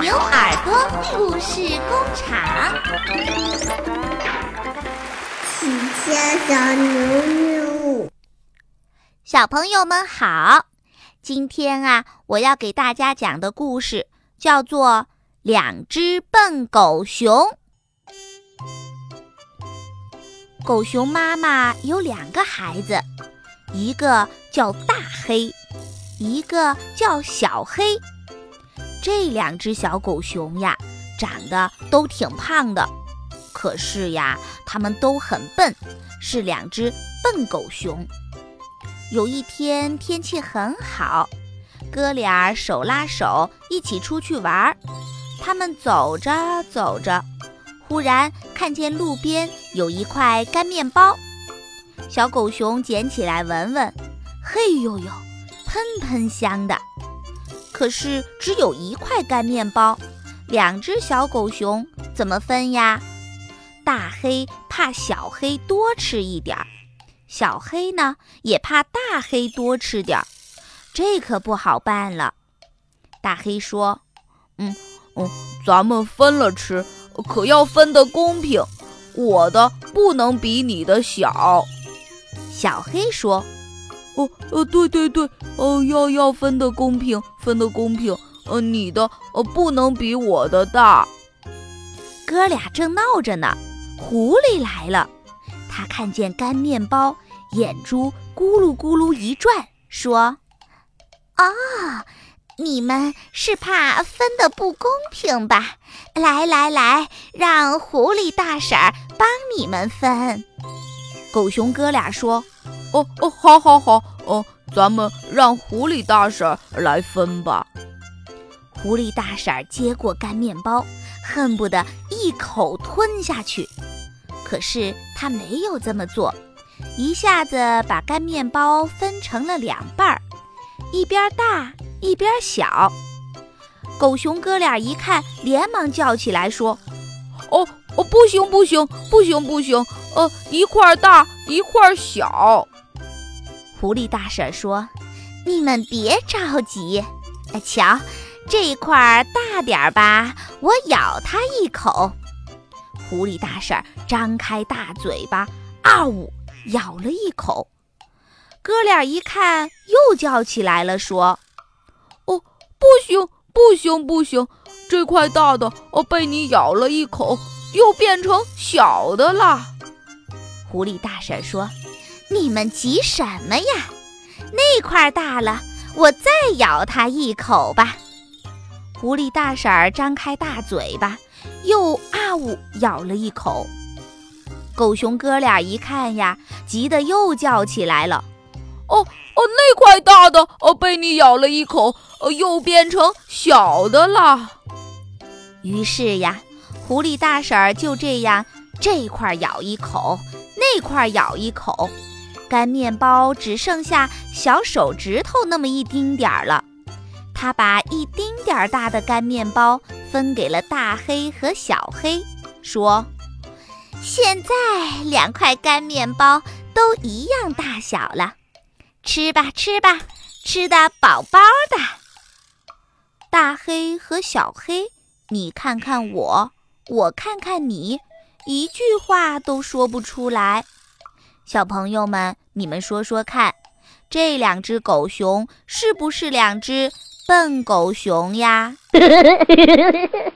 牛耳朵故事工厂。喜鹊小牛牛，小朋友们好，今天啊，我要给大家讲的故事叫做《两只笨狗熊》。狗熊妈妈有两个孩子，一个叫大黑，一个叫小黑。这两只小狗熊呀，长得都挺胖的，可是呀，它们都很笨，是两只笨狗熊。有一天天气很好，哥俩手拉手一起出去玩儿。他们走着走着，忽然看见路边有一块干面包，小狗熊捡起来闻闻，嘿呦呦，喷喷香的。可是只有一块干面包，两只小狗熊怎么分呀？大黑怕小黑多吃一点儿，小黑呢也怕大黑多吃点儿，这可不好办了。大黑说：“嗯嗯，咱们分了吃，可要分得公平，我的不能比你的小。”小黑说。哦，呃，对对对，呃，要要分得公平，分得公平。呃，你的呃不能比我的大。哥俩正闹着呢，狐狸来了。他看见干面包，眼珠咕噜咕噜一转，说：“哦，你们是怕分得不公平吧？来来来，让狐狸大婶儿帮你们分。”狗熊哥俩说。哦哦，好，好，好，哦，咱们让狐狸大婶来分吧。狐狸大婶接过干面包，恨不得一口吞下去，可是她没有这么做，一下子把干面包分成了两半儿，一边大一边小。狗熊哥俩一看，连忙叫起来说：“哦哦，不行，不行，不行，不行，呃，一块大，一块小。”狐狸大婶说：“你们别着急，瞧，这块儿大点儿吧，我咬它一口。”狐狸大婶张开大嘴巴，啊呜，咬了一口。哥俩一看，又叫起来了，说：“哦，不行，不行，不行，这块大的哦，被你咬了一口，又变成小的了。”狐狸大婶说。你们急什么呀？那块大了，我再咬它一口吧。狐狸大婶儿张开大嘴巴，又啊呜咬了一口。狗熊哥俩一看呀，急得又叫起来了：“哦哦，那块大的哦，被你咬了一口，哦，又变成小的了。”于是呀，狐狸大婶儿就这样，这块咬一口，那块咬一口。干面包只剩下小手指头那么一丁点儿了，他把一丁点儿大的干面包分给了大黑和小黑，说：“现在两块干面包都一样大小了，吃吧吃吧，吃的饱饱的。”大黑和小黑，你看看我，我看看你，一句话都说不出来。小朋友们，你们说说看，这两只狗熊是不是两只笨狗熊呀？